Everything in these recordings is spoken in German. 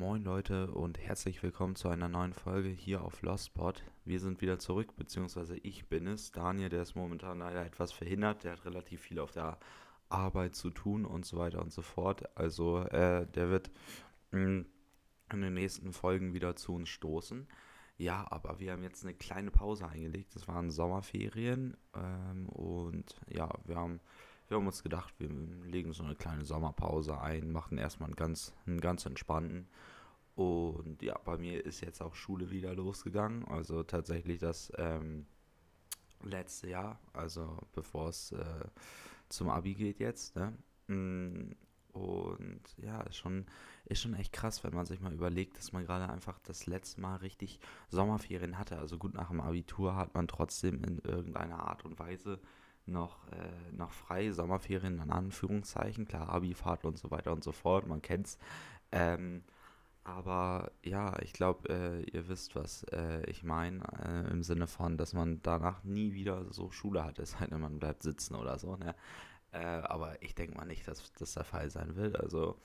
moin Leute und herzlich willkommen zu einer neuen Folge hier auf Lostspot. Wir sind wieder zurück, beziehungsweise ich bin es. Daniel, der ist momentan leider etwas verhindert, der hat relativ viel auf der Arbeit zu tun und so weiter und so fort. Also äh, der wird mh, mm, in den nächsten Folgen wieder zu uns stoßen. Ja, aber wir haben jetzt eine kleine Pause eingelegt. Das waren Sommerferien ähm, und ja, wir haben wir haben uns gedacht, wir legen so eine kleine Sommerpause ein, machen erstmal einen ganz, einen ganz entspannten. Und ja, bei mir ist jetzt auch Schule wieder losgegangen. Also tatsächlich das ähm, letzte Jahr, also bevor es äh, zum Abi geht jetzt. Ne? Mm, und ja, ist schon, ist schon echt krass, wenn man sich mal überlegt, dass man gerade einfach das letzte Mal richtig Sommerferien hatte. Also gut, nach dem Abitur hat man trotzdem in irgendeiner Art und Weise noch, äh, noch frei, Sommerferien in Anführungszeichen, klar, Abifahrt und so weiter und so fort, man kennt's. Ähm, aber ja, ich glaube, äh, ihr wisst, was äh, ich meine, äh, im Sinne von, dass man danach nie wieder so Schule hat, es sei denn, man bleibt sitzen oder so, ne? Äh, aber ich denke mal nicht, dass das der Fall sein wird. Also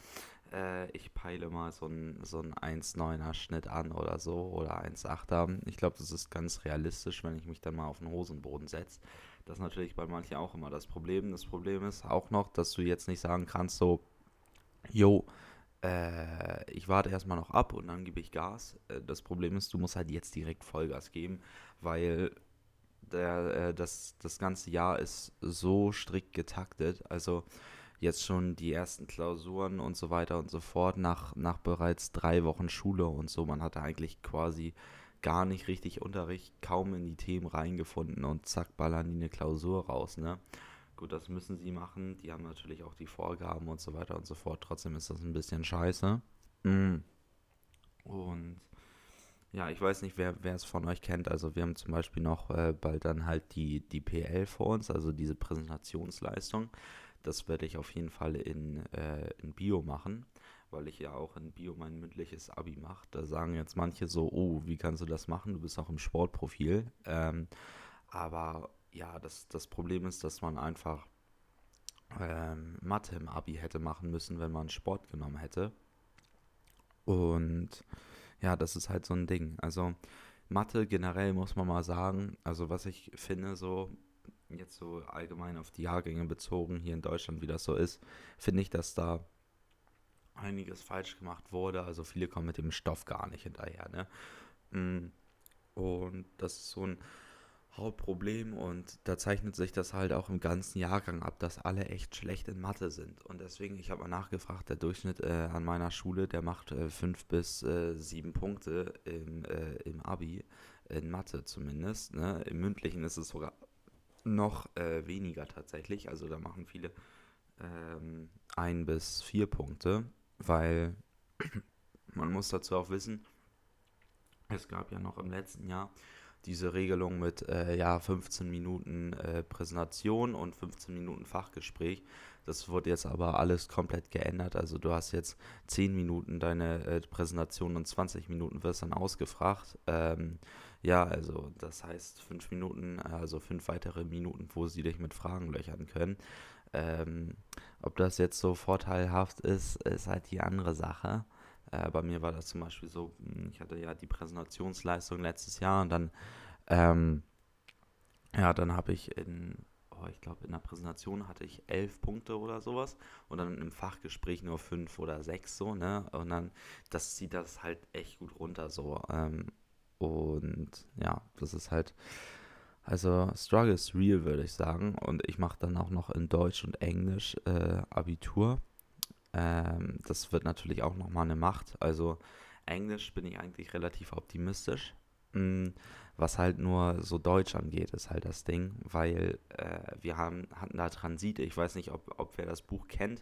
äh, ich peile mal so einen so 1,9er Schnitt an oder so oder 1,8er. Ich glaube, das ist ganz realistisch, wenn ich mich dann mal auf den Hosenboden setze. Das ist natürlich bei manchen auch immer das Problem. Das Problem ist auch noch, dass du jetzt nicht sagen kannst, so, yo, äh, ich warte erstmal noch ab und dann gebe ich Gas. Äh, das Problem ist, du musst halt jetzt direkt Vollgas geben, weil der, äh, das, das ganze Jahr ist so strikt getaktet. Also jetzt schon die ersten Klausuren und so weiter und so fort nach, nach bereits drei Wochen Schule und so. Man hatte eigentlich quasi gar nicht richtig Unterricht, kaum in die Themen reingefunden und zack, ballern die eine Klausur raus, ne? Gut, das müssen sie machen. Die haben natürlich auch die Vorgaben und so weiter und so fort. Trotzdem ist das ein bisschen scheiße. Mm. Und ja, ich weiß nicht, wer, es von euch kennt. Also wir haben zum Beispiel noch äh, bald dann halt die, die PL vor uns, also diese Präsentationsleistung. Das werde ich auf jeden Fall in, äh, in Bio machen weil ich ja auch in Bio mein mündliches Abi mache. Da sagen jetzt manche so, oh, wie kannst du das machen? Du bist auch im Sportprofil. Ähm, aber ja, das, das Problem ist, dass man einfach ähm, Mathe im Abi hätte machen müssen, wenn man Sport genommen hätte. Und ja, das ist halt so ein Ding. Also Mathe generell muss man mal sagen, also was ich finde, so jetzt so allgemein auf die Jahrgänge bezogen hier in Deutschland, wie das so ist, finde ich, dass da einiges falsch gemacht wurde. Also viele kommen mit dem Stoff gar nicht hinterher. Ne? Mm. Und das ist so ein Hauptproblem und da zeichnet sich das halt auch im ganzen Jahrgang ab, dass alle echt schlecht in Mathe sind. Und deswegen, ich habe mal nachgefragt, der Durchschnitt äh, an meiner Schule, der macht äh, fünf bis äh, Punkte im, äh, im Abi, in Mathe zumindest. Ne? Im mündlichen ist es sogar noch äh, weniger tatsächlich. Also da machen viele ähm, bis vier Punkte weil man muss dazu auch wissen, es gab ja noch im letzten Jahr diese Regelung mit äh, ja, 15 Minuten äh, Präsentation und 15 Minuten Fachgespräch. Das wurde jetzt aber alles komplett geändert. Also du hast jetzt 10 Minuten deine äh, Präsentation und 20 Minuten wirst dann ausgefragt. Ähm, ja, also das heißt 5 Minuten, also 5 weitere Minuten, wo sie dich mit Fragen löchern können. Ähm, ob das jetzt so vorteilhaft ist, ist halt die andere Sache. Äh, bei mir war das zum Beispiel so, hm, ich hatte ja die Präsentationsleistung letztes Jahr und dann, ähm, ja, dann habe ich in, oh, ich glaube, in der Präsentation hatte ich elf Punkte oder sowas und dann im Fachgespräch nur fünf oder sechs so, ne? Und dann, das zieht das halt echt gut runter so. Ähm, und ja, das ist halt also Struggle is real, würde ich sagen. Und ich mache dann auch noch in Deutsch und Englisch äh, Abitur. Ähm, das wird natürlich auch nochmal eine Macht. Also Englisch bin ich eigentlich relativ optimistisch. Mhm. Was halt nur so Deutsch angeht, ist halt das Ding, weil äh, wir haben, hatten da Transite. Ich weiß nicht, ob, ob wer das Buch kennt.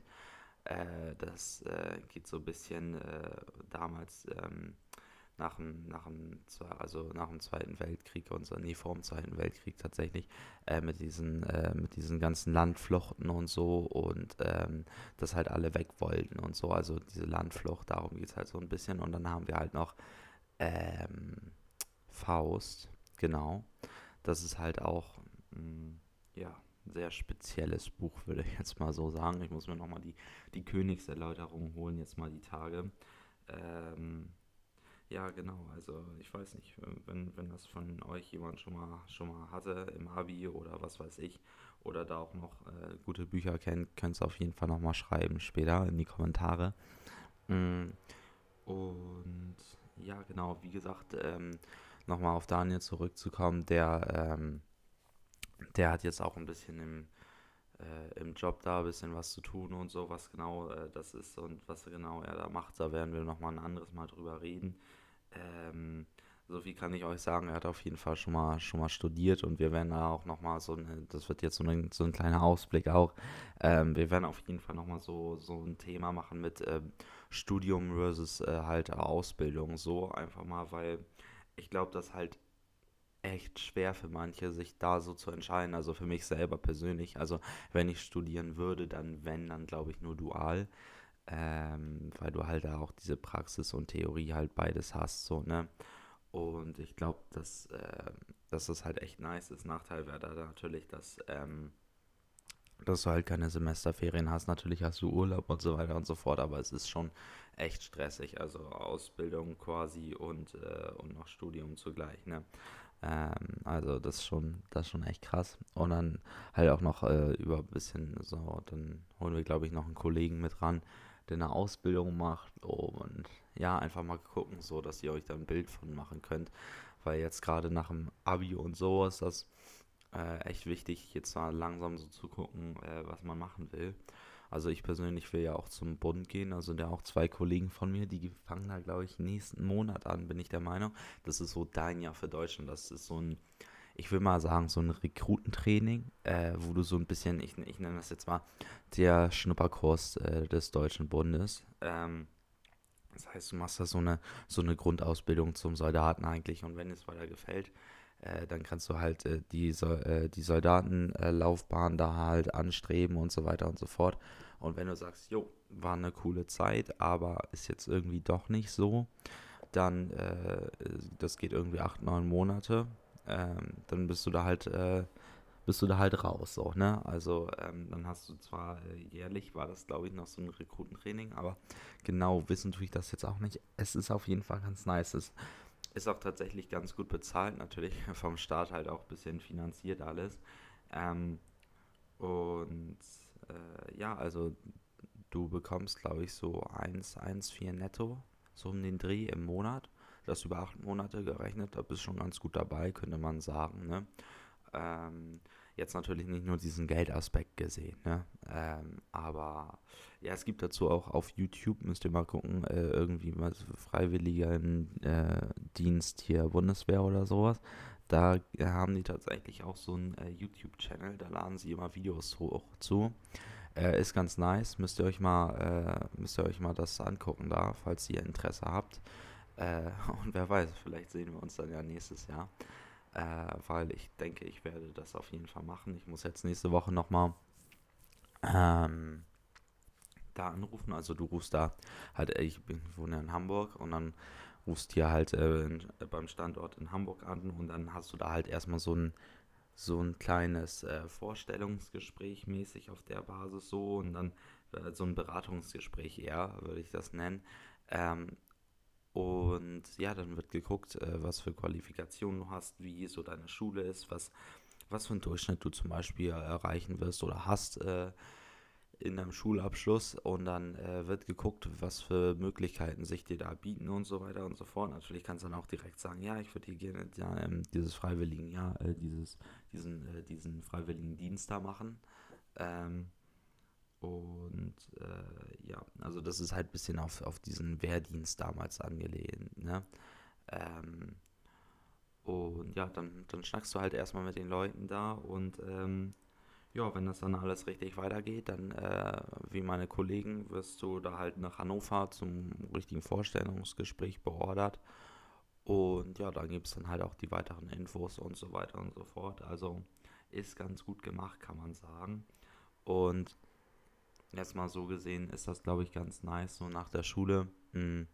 Äh, das äh, geht so ein bisschen äh, damals. Ähm, nach dem, nach dem, also nach dem Zweiten Weltkrieg und so, nee, vor dem Zweiten Weltkrieg tatsächlich, äh, mit diesen, äh, mit diesen ganzen Landfluchten und so und ähm, dass halt alle weg wollten und so, also diese Landflucht, darum geht es halt so ein bisschen und dann haben wir halt noch ähm, Faust, genau, das ist halt auch, mh, mm, ja, sehr spezielles Buch, würde ich jetzt mal so sagen. Ich muss mir nochmal die, die Königserläuterung holen, jetzt mal die Tage. Ähm, ja, genau, also ich weiß nicht, wenn, wenn das von euch jemand schon mal schon mal hatte im Abi oder was weiß ich, oder da auch noch äh, gute Bücher kennt, könnt ihr auf jeden Fall nochmal schreiben später in die Kommentare. Mm, und ja, genau, wie gesagt, ähm, nochmal auf Daniel zurückzukommen, der, ähm, der hat jetzt auch ein bisschen im, äh, im Job da ein bisschen was zu tun und so, was genau äh, das ist und was genau er da macht. Da werden wir nochmal ein anderes Mal drüber reden. Ähm, so viel kann ich euch sagen, er hat auf jeden Fall schon mal, schon mal studiert und wir werden da auch nochmal so, eine, das wird jetzt so ein, so ein kleiner Ausblick auch, ähm, wir werden auf jeden Fall nochmal so, so ein Thema machen mit ähm, Studium versus äh, halt Ausbildung, so einfach mal, weil ich glaube, das halt echt schwer für manche, sich da so zu entscheiden. Also für mich selber persönlich. Also wenn ich studieren würde, dann wenn, dann glaube ich nur dual. Ähm, weil du halt da auch diese Praxis und Theorie halt beides hast, so, ne? Und ich glaube, dass, äh, dass das halt echt nice ist. Nachteil wäre da natürlich, dass, ähm, dass du halt keine Semesterferien hast. Natürlich hast du Urlaub und so weiter und so fort, aber es ist schon echt stressig. Also Ausbildung quasi und, äh, und noch Studium zugleich, ne? Ähm, also das ist schon, das ist schon echt krass. Und dann halt auch noch äh, über ein bisschen so, dann holen wir, glaube ich, noch einen Kollegen mit ran, der eine Ausbildung macht und ja, einfach mal gucken, so dass ihr euch da ein Bild von machen könnt. Weil jetzt gerade nach dem Abi und so ist das äh, echt wichtig, jetzt mal langsam so zu gucken, äh, was man machen will. Also ich persönlich will ja auch zum Bund gehen. Also da auch zwei Kollegen von mir, die fangen da, glaube ich, nächsten Monat an, bin ich der Meinung. Das ist so dein Jahr für Deutschland. Das ist so ein, ich will mal sagen, so ein Rekrutentraining, äh, wo du so ein bisschen, ich, ich nenne das jetzt mal, der Schnupperkurs äh, des Deutschen Bundes. Ähm, das heißt, du machst da so eine, so eine Grundausbildung zum Soldaten eigentlich und wenn es weiter gefällt, äh, dann kannst du halt äh, die, äh, die Soldatenlaufbahn da halt anstreben und so weiter und so fort. Und wenn du sagst, jo, war eine coole Zeit, aber ist jetzt irgendwie doch nicht so, dann, äh, das geht irgendwie acht, neun Monate, ähm, dann bist du da halt, äh, bist du da halt raus, so, ne? Also, ähm, dann hast du zwar äh, jährlich, war das glaube ich noch so ein Rekrutentraining, aber genau wissen tue ich das jetzt auch nicht. Es ist auf jeden Fall ganz nice. Es ist auch tatsächlich ganz gut bezahlt, natürlich vom Staat halt auch ein bisschen finanziert alles. Ähm, und äh, ja, also du bekommst, glaube ich, so 1,14 netto, so um den Dreh im Monat. Das über acht Monate gerechnet, da bist du schon ganz gut dabei, könnte man sagen. Ne? Ähm, jetzt natürlich nicht nur diesen Geldaspekt gesehen, ne? Ähm, aber ja, es gibt dazu auch auf YouTube, müsst ihr mal gucken, äh, irgendwie was Freiwilligen äh, Dienst hier Bundeswehr oder sowas. Da äh, haben die tatsächlich auch so einen äh, YouTube-Channel, da laden sie immer Videos hoch zu. Äh, ist ganz nice, müsst ihr euch mal, äh, müsst ihr euch mal das angucken da, falls ihr Interesse habt. und wer weiß, vielleicht sehen wir uns dann ja nächstes Jahr äh, weil ich denke, ich werde das auf jeden Fall machen. Ich muss jetzt nächste Woche nochmal ähm, da anrufen. Also du rufst da halt, äh, ich bin, wohne in Hamburg und dann rufst hier halt äh, in, äh, beim Standort in Hamburg an und dann hast du da halt erstmal so ein so ein kleines äh, Vorstellungsgespräch mäßig auf der Basis so und dann äh, so ein Beratungsgespräch eher, würde ich das nennen. Ähm, und ja, dann wird geguckt, äh, was für Qualifikationen du hast, wie so deine Schule ist, was, was für einen Durchschnitt du zum Beispiel erreichen wirst oder hast äh, in deinem Schulabschluss. Und dann äh, wird geguckt, was für Möglichkeiten sich dir da bieten und so weiter und so fort. Natürlich kannst du dann auch direkt sagen, ja, ich würde hier gerne ja, ähm, dieses freiwilligen, ja, äh, dieses, diesen, äh, diesen freiwilligen Dienst da machen. Ähm, und äh, ja, also das ist halt ein bisschen auf, auf diesen Wehrdienst damals angelehnt. Ne? Ähm, und ja, dann, dann schnackst du halt erstmal mit den Leuten da und ähm, ja, wenn das dann alles richtig weitergeht, dann äh, wie meine Kollegen wirst du da halt nach Hannover zum richtigen Vorstellungsgespräch beordert. Und ja, dann gibt es dann halt auch die weiteren Infos und so weiter und so fort. Also ist ganz gut gemacht, kann man sagen. Und jetzt mal so gesehen ist das, glaube ich, ganz nice, so nach der Schule. Mh, hm,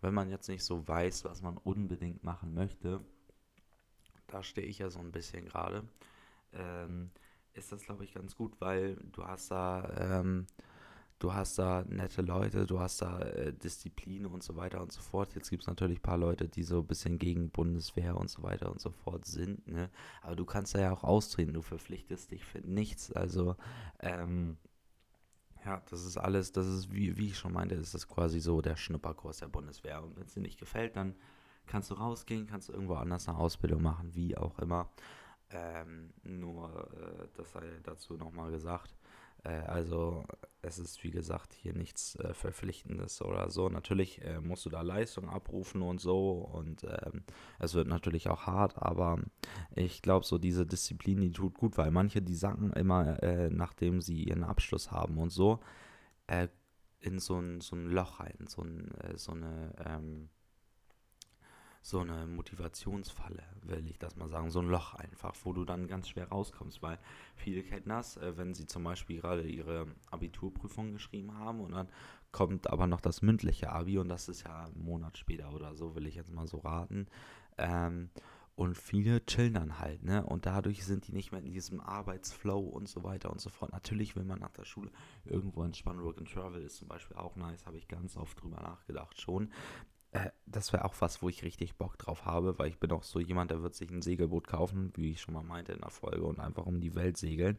wenn man jetzt nicht so weiß, was man unbedingt machen möchte, da stehe ich ja so ein bisschen gerade, ähm, ist das, glaube ich, ganz gut, weil du hast da, ähm, du hast da nette Leute, du hast da äh, Disziplin und so weiter und so fort. Jetzt gibt es natürlich ein paar Leute, die so ein bisschen gegen Bundeswehr und so weiter und so fort sind, ne? Aber du kannst da ja auch austreten, du verpflichtest dich für nichts. Also, ähm, ja, das ist alles, das ist, wie, wie ich schon meinte, ist das quasi so der Schnupperkurs der Bundeswehr. Und wenn es dir nicht gefällt, dann kannst du rausgehen, kannst du irgendwo anders eine Ausbildung machen, wie auch immer. Ähm, nur, äh, das sei dazu nochmal gesagt. Äh, also es ist wie gesagt hier nichts äh, Verpflichtendes oder so. Natürlich äh, musst du da Leistung abrufen und so und ähm, es wird natürlich auch hart, aber ich glaube so diese Disziplin, die tut gut, weil manche, die sacken immer, äh, nachdem sie ihren Abschluss haben und so, äh, in so ein, so ein Loch rein, so, ein, äh, so eine... Ähm, so eine Motivationsfalle, will ich das mal sagen, so ein Loch einfach, wo du dann ganz schwer rauskommst, weil viele kennen das, äh, wenn sie zum Beispiel gerade ihre Abiturprüfung geschrieben haben und dann kommt aber noch das mündliche Abi und das ist ja einen Monat später oder so, will ich jetzt mal so raten. Ähm, und viele chillen dann halt, ne? Und dadurch sind die nicht mehr in diesem Arbeitsflow und so weiter und so fort. Natürlich will man nach der Schule irgendwo entspannen. Work and Travel ist zum Beispiel auch nice, habe ich ganz oft drüber nachgedacht schon. Äh, das wäre auch was, wo ich richtig Bock drauf habe, weil ich bin auch so jemand, der wird sich ein Segelboot kaufen, wie ich schon mal meinte in der Folge, und einfach um die Welt segeln.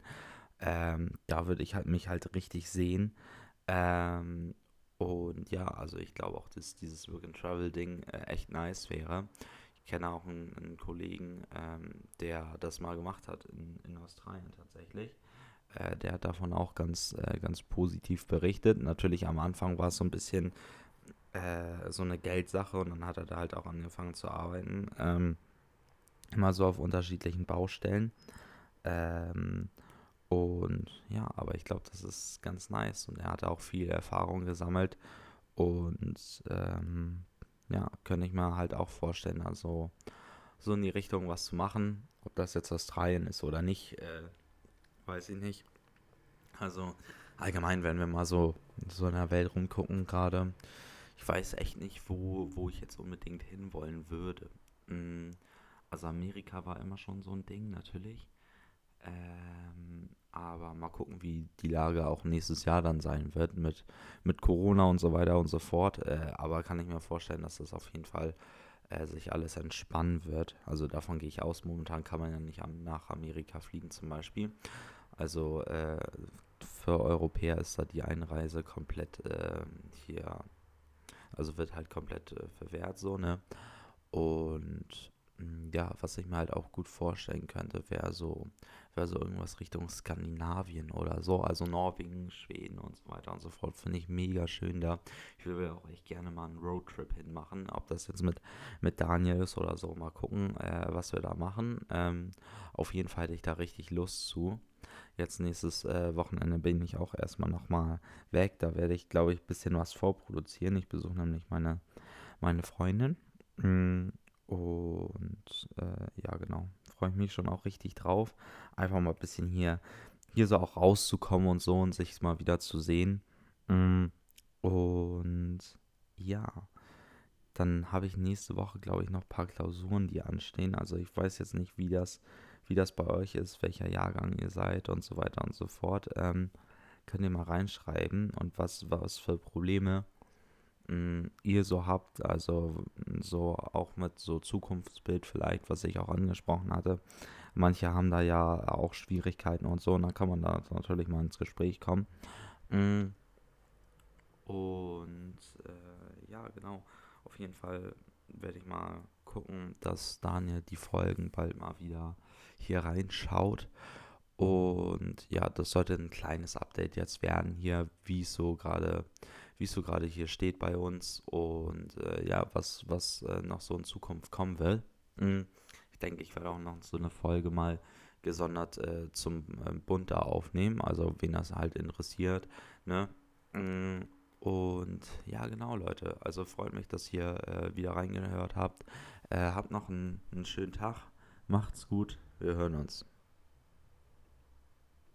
Ähm, da würde ich halt mich halt richtig sehen. Ähm, und ja, also ich glaube auch, dass dieses Work and Travel Ding äh, echt nice wäre. Ich kenne auch einen, einen Kollegen, ähm, der das mal gemacht hat in, in Australien tatsächlich. Äh, der hat davon auch ganz, äh, ganz positiv berichtet. Natürlich am Anfang war es so ein bisschen äh, so eine Geldsache und dann hat er da halt auch angefangen zu arbeiten. Ähm, immer so auf unterschiedlichen Baustellen. Ähm, und ja, aber ich glaube, das ist ganz nice und er hat auch viel Erfahrung gesammelt und ähm, ja, könnte ich mir halt auch vorstellen, also so in die Richtung was zu machen. Ob das jetzt Australien ist oder nicht, äh, weiß ich nicht. Also allgemein, wenn wir mal so, so in der Welt rumgucken gerade, ich weiß echt nicht, wo, wo ich jetzt unbedingt hinwollen würde. Mm, also Amerika war immer schon so ein Ding, natürlich. Ähm, aber mal gucken, wie die Lage auch nächstes Jahr dann sein wird mit, mit Corona und so weiter und so fort. Äh, aber kann ich mir vorstellen, dass das auf jeden Fall äh, sich alles entspannen wird. Also davon gehe ich aus. Momentan kann man ja nicht nach Amerika fliegen zum Beispiel. Also äh, für Europäer ist da die Einreise komplett äh, hier also wird halt komplett äh, verwehrt so, ne? Und mm, ja, was ich mir halt auch gut vorstellen könnte, wäre so, wäre so irgendwas Richtung Skandinavien oder so, also Norwegen, Schweden und so weiter und so fort. Finde ich mega schön da. Ich würde auch echt gerne mal einen Roadtrip hinmachen, ob das jetzt mit, mit Daniel ist oder so. Mal gucken, äh, was wir da machen. Ähm, auf jeden Fall hätte ich da richtig Lust zu. Jetzt nächstes äh, Wochenende bin ich auch erstmal nochmal weg. Da werde ich, glaube ich, ein bisschen was vorproduzieren. Ich besuche nämlich meine, meine Freundin. Mm, und äh, ja, genau. Freue ich mich schon auch richtig drauf. Einfach mal ein bisschen hier, hier so auch rauszukommen und so und sich mal wieder zu sehen. Mm, und ja, dann habe ich nächste Woche, glaube ich, noch ein paar Klausuren, die anstehen. Also ich weiß jetzt nicht, wie das wie das bei euch ist, welcher Jahrgang ihr seid und so weiter und so fort. Ähm, könnt ihr mal reinschreiben und was, was für Probleme mh, mm, ihr so habt, also so auch mit so Zukunftsbild vielleicht, was ich auch angesprochen hatte. Manche haben da ja auch Schwierigkeiten und so, und dann kann man da natürlich mal ins Gespräch kommen. Mm. Und äh, ja, genau, auf jeden Fall werde ich mal gucken, dass Daniel die Folgen bald mal wieder hier reinschaut. Und ja, das sollte ein kleines Update jetzt werden hier, wie so gerade, wie so gerade hier steht bei uns und äh, ja, was, was äh, noch so in Zukunft kommen will. Mhm. Ich denke, ich werde auch noch so eine Folge mal gesondert äh, zum äh, Bund da aufnehmen, also wen das halt interessiert, ne? Mhm. Und ja, genau, Leute. Also freut mich, dass ihr äh, wieder reingehört habt. Äh, habt noch einen, einen schönen Tag. Macht's gut. Wir hören uns.